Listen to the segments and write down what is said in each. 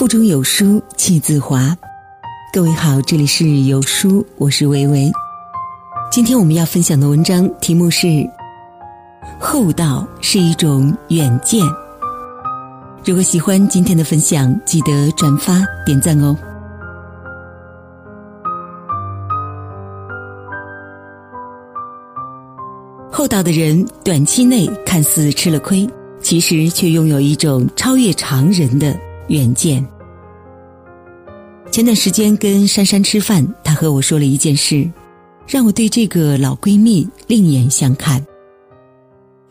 腹中有书气自华。各位好，这里是有书，我是维维。今天我们要分享的文章题目是“厚道是一种远见”。如果喜欢今天的分享，记得转发点赞哦。厚道的人，短期内看似吃了亏，其实却拥有一种超越常人的远见。前段时间跟珊珊吃饭，她和我说了一件事，让我对这个老闺蜜另眼相看。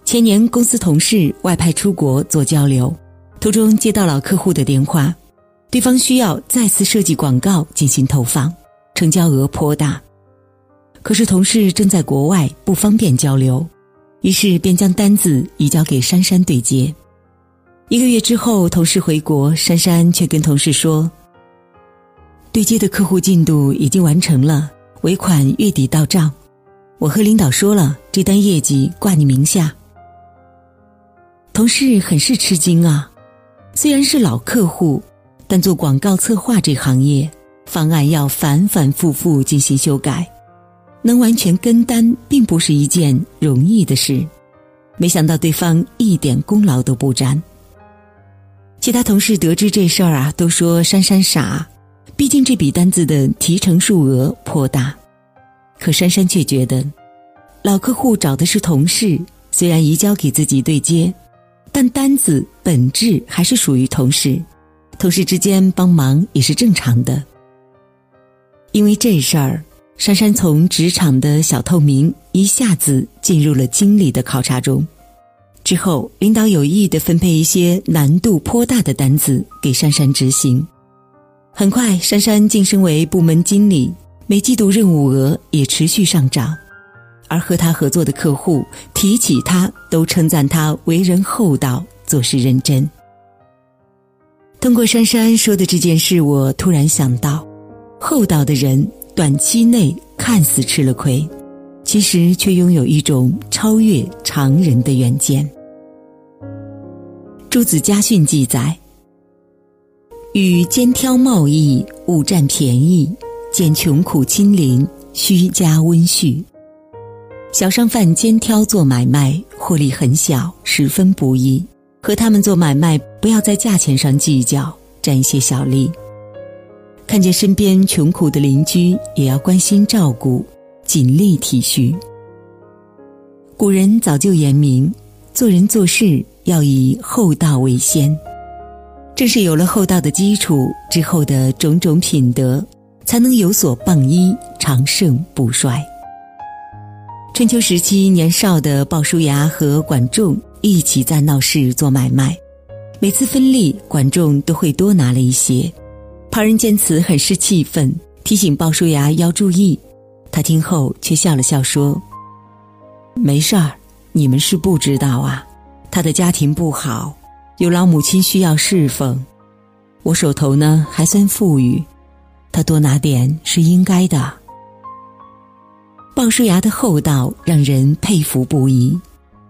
前年公司同事外派出国做交流，途中接到老客户的电话，对方需要再次设计广告进行投放，成交额颇大。可是同事正在国外，不方便交流，于是便将单子移交给珊珊对接。一个月之后，同事回国，珊珊却跟同事说。对接的客户进度已经完成了，尾款月底到账。我和领导说了，这单业绩挂你名下。同事很是吃惊啊，虽然是老客户，但做广告策划这行业，方案要反反复复进行修改，能完全跟单并不是一件容易的事。没想到对方一点功劳都不沾。其他同事得知这事儿啊，都说珊珊傻。毕竟这笔单子的提成数额颇大，可珊珊却觉得，老客户找的是同事，虽然移交给自己对接，但单子本质还是属于同事，同事之间帮忙也是正常的。因为这事儿，珊珊从职场的小透明一下子进入了经理的考察中。之后，领导有意的分配一些难度颇大的单子给珊珊执行。很快，珊珊晋升为部门经理，每季度任务额也持续上涨，而和他合作的客户提起他，都称赞他为人厚道、做事认真。通过珊珊说的这件事，我突然想到，厚道的人短期内看似吃了亏，其实却拥有一种超越常人的远见。朱子家训记载。与肩挑贸易，勿占便宜；见穷苦亲邻，须加温煦。小商贩肩挑做买卖，获利很小，十分不易。和他们做买卖，不要在价钱上计较，占一些小利。看见身边穷苦的邻居，也要关心照顾，尽力体恤。古人早就言明，做人做事要以厚道为先。正是有了厚道的基础之后的种种品德，才能有所傍依，长盛不衰。春秋时期，年少的鲍叔牙和管仲一起在闹市做买卖，每次分利，管仲都会多拿了一些。旁人见此很是气愤，提醒鲍叔牙要注意。他听后却笑了笑说：“没事儿，你们是不知道啊，他的家庭不好。”有老母亲需要侍奉，我手头呢还算富裕，他多拿点是应该的。鲍叔牙的厚道让人佩服不已，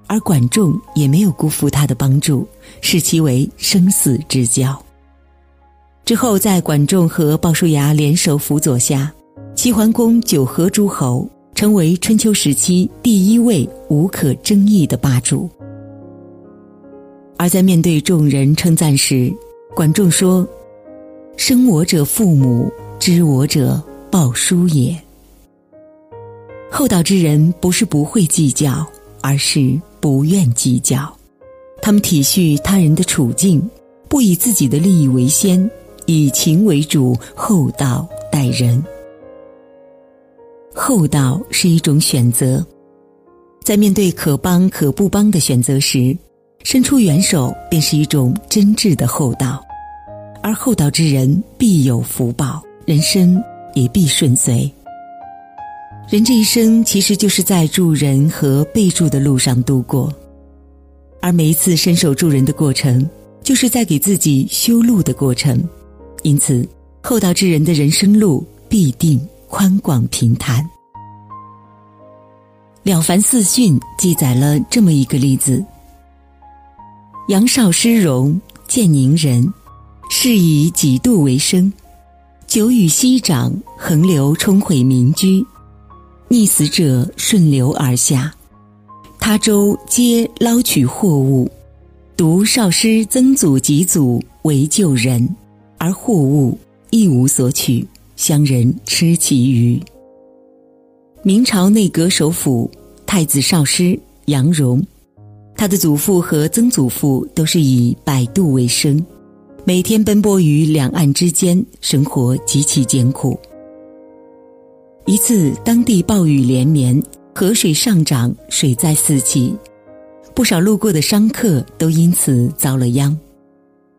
而管仲也没有辜负他的帮助，视其为生死之交。之后，在管仲和鲍叔牙联手辅佐下，齐桓公九合诸侯，成为春秋时期第一位无可争议的霸主。而在面对众人称赞时，管仲说：“生我者父母，知我者鲍叔也。”厚道之人不是不会计较，而是不愿计较。他们体恤他人的处境，不以自己的利益为先，以情为主，厚道待人。厚道是一种选择，在面对可帮可不帮的选择时。伸出援手，便是一种真挚的厚道，而厚道之人必有福报，人生也必顺遂。人这一生其实就是在助人和被助的路上度过，而每一次伸手助人的过程，就是在给自己修路的过程。因此，厚道之人的人生路必定宽广平坦。《了凡四训》记载了这么一个例子。杨少师容，见宁人，是以几度为生，久雨溪涨，横流冲毁民居，溺死者顺流而下，他州皆捞取货物，独少师曾祖及祖为救人，而货物一无所取，乡人吃其余。明朝内阁首辅太子少师杨荣，他的祖父和曾祖父都是以摆渡为生。每天奔波于两岸之间，生活极其艰苦。一次，当地暴雨连绵，河水上涨，水灾四起，不少路过的商客都因此遭了殃，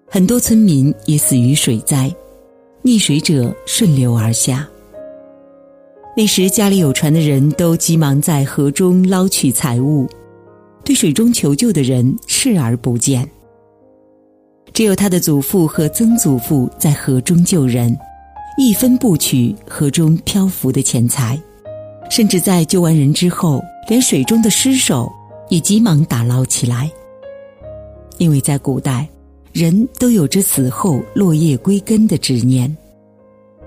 很多村民也死于水灾，溺水者顺流而下。那时家里有船的人都急忙在河中捞取财物，对水中求救的人视而不见。只有他的祖父和曾祖父在河中救人，一分不取河中漂浮的钱财，甚至在救完人之后，连水中的尸首也急忙打捞起来。因为在古代，人都有着死后落叶归根的执念，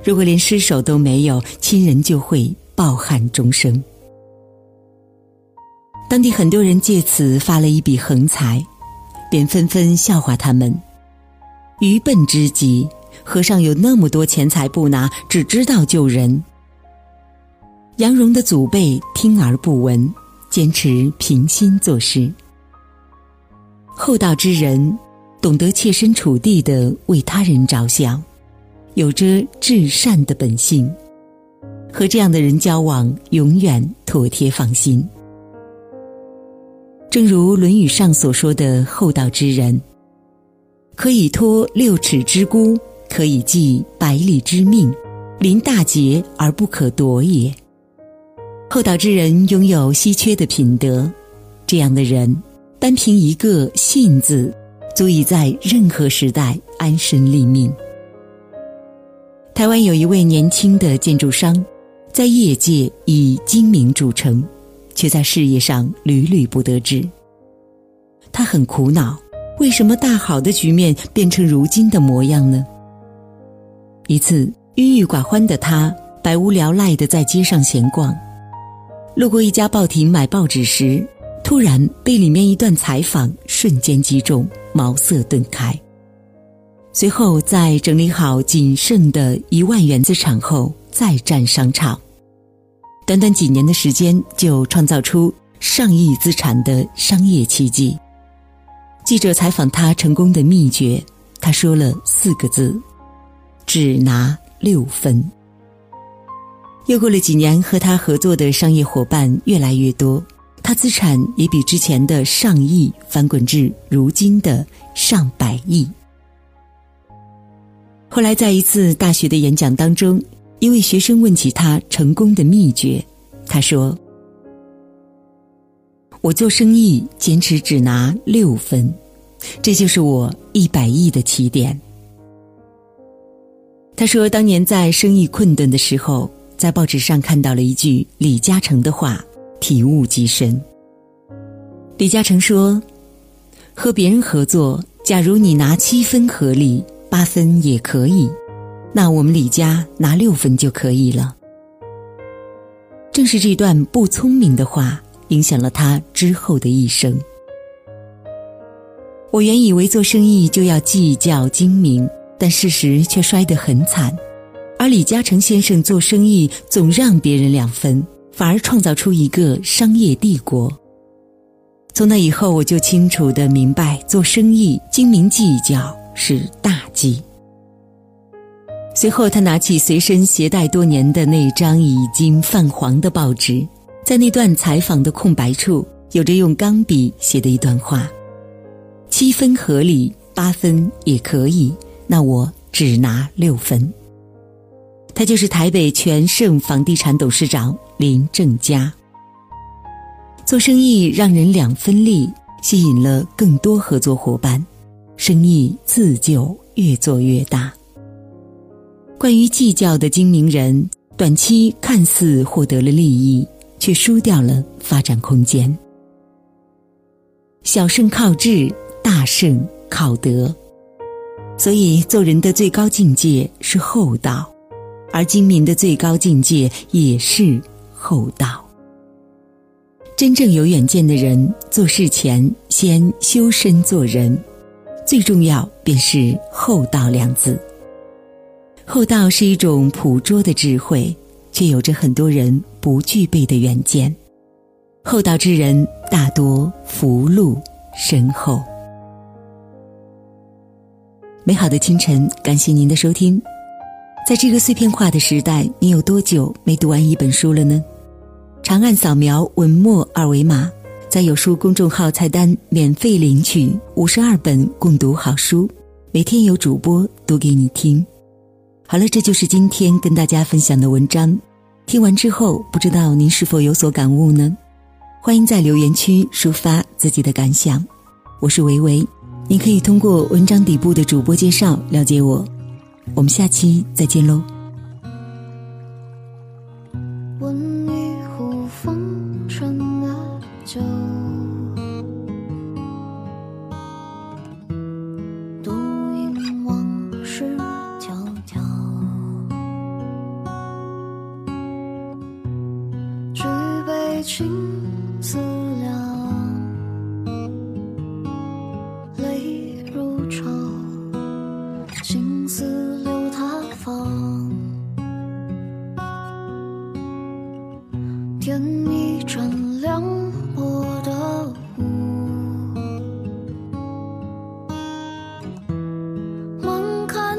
如果连尸首都没有，亲人就会抱憾终生。当地很多人借此发了一笔横财，便纷纷笑话他们。愚笨之极，和尚有那么多钱财不拿，只知道救人。杨荣的祖辈听而不闻，坚持平心做事。厚道之人，懂得切身处地的为他人着想，有着至善的本性。和这样的人交往，永远妥帖放心。正如《论语》上所说的，厚道之人。可以托六尺之孤，可以济百里之命，临大劫而不可夺也。厚道之人拥有稀缺的品德，这样的人单凭一个“信”字，足以在任何时代安身立命。台湾有一位年轻的建筑商，在业界以精明著称，却在事业上屡屡不得志。他很苦恼。为什么大好的局面变成如今的模样呢？一次郁郁寡欢的他，百无聊赖的在街上闲逛，路过一家报亭买报纸时，突然被里面一段采访瞬间击中，茅塞顿开。随后在整理好仅剩的一万元资产后，再战商场，短短几年的时间就创造出上亿资产的商业奇迹。记者采访他成功的秘诀，他说了四个字：“只拿六分。”又过了几年，和他合作的商业伙伴越来越多，他资产也比之前的上亿翻滚至如今的上百亿。后来在一次大学的演讲当中，一位学生问起他成功的秘诀，他说。我做生意坚持只拿六分，这就是我一百亿的起点。他说，当年在生意困顿的时候，在报纸上看到了一句李嘉诚的话，体悟极深。李嘉诚说：“和别人合作，假如你拿七分合理，八分也可以，那我们李家拿六分就可以了。”正是这段不聪明的话。影响了他之后的一生。我原以为做生意就要计较精明，但事实却摔得很惨。而李嘉诚先生做生意总让别人两分，反而创造出一个商业帝国。从那以后，我就清楚的明白，做生意精明计较是大忌。随后，他拿起随身携带多年的那张已经泛黄的报纸。在那段采访的空白处，有着用钢笔写的一段话：“七分合理，八分也可以，那我只拿六分。”他就是台北全盛房地产董事长林正佳。做生意让人两分利，吸引了更多合作伙伴，生意自就越做越大。关于计较的精明人，短期看似获得了利益。却输掉了发展空间。小胜靠智，大胜靠德。所以做人的最高境界是厚道，而精明的最高境界也是厚道。真正有远见的人，做事前先修身做人，最重要便是厚道两字。厚道是一种捕捉的智慧，却有着很多人不具备的远见。厚道之人大多福禄深厚。美好的清晨，感谢您的收听。在这个碎片化的时代，你有多久没读完一本书了呢？长按扫描文末二维码，在有书公众号菜单免费领取五十二本共读好书，每天有主播读给你听。好了，这就是今天跟大家分享的文章。听完之后，不知道您是否有所感悟呢？欢迎在留言区抒发自己的感想。我是维维。你可以通过文章底部的主播介绍了解我，我们下期再见喽。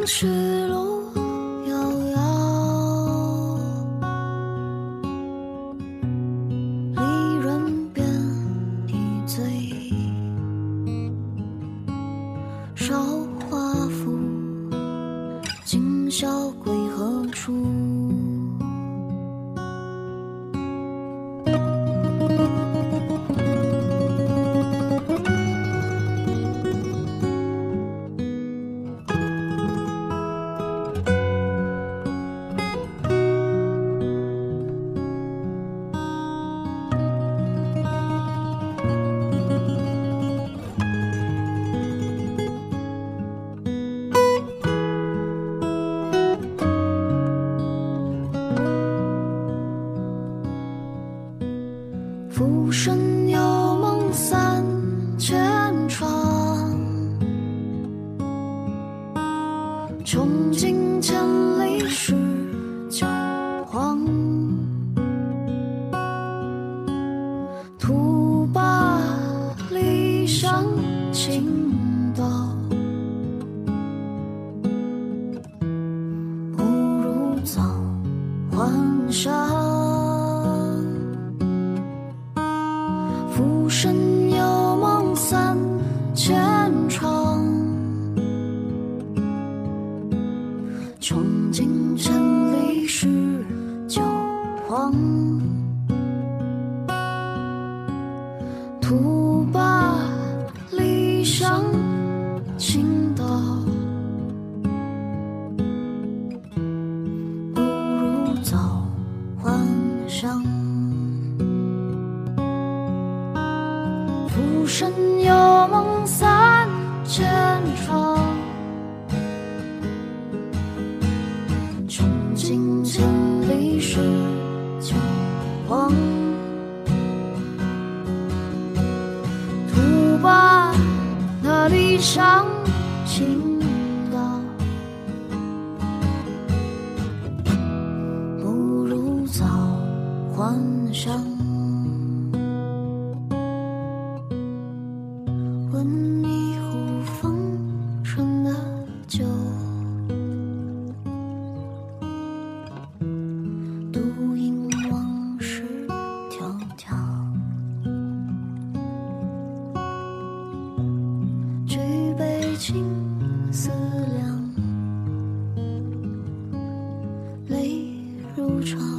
是身有梦三千场，穷尽千里是旧黄。徒把理想倾倒，不如早还乡。春情到，不如早幻想。情思量，泪如潮。